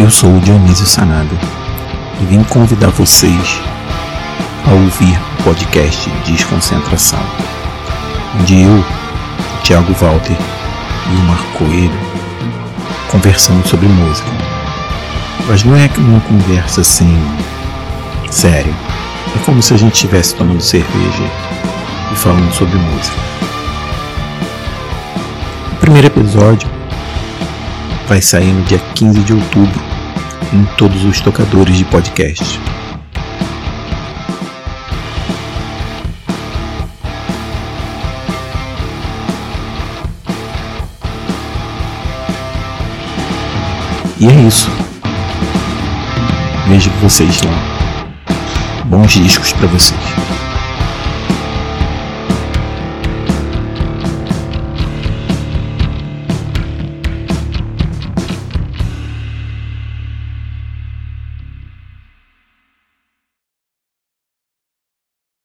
Eu sou o Dionísio Sanada e vim convidar vocês a ouvir o podcast Desconcentração, onde eu, o Thiago Walter e o Marco Coelho conversamos sobre música. Mas não é uma conversa assim séria. É como se a gente estivesse tomando cerveja e falando sobre música. O primeiro episódio vai sair no dia 15 de outubro em todos os tocadores de podcast. E é isso. Vejo vocês lá. Bons discos para vocês.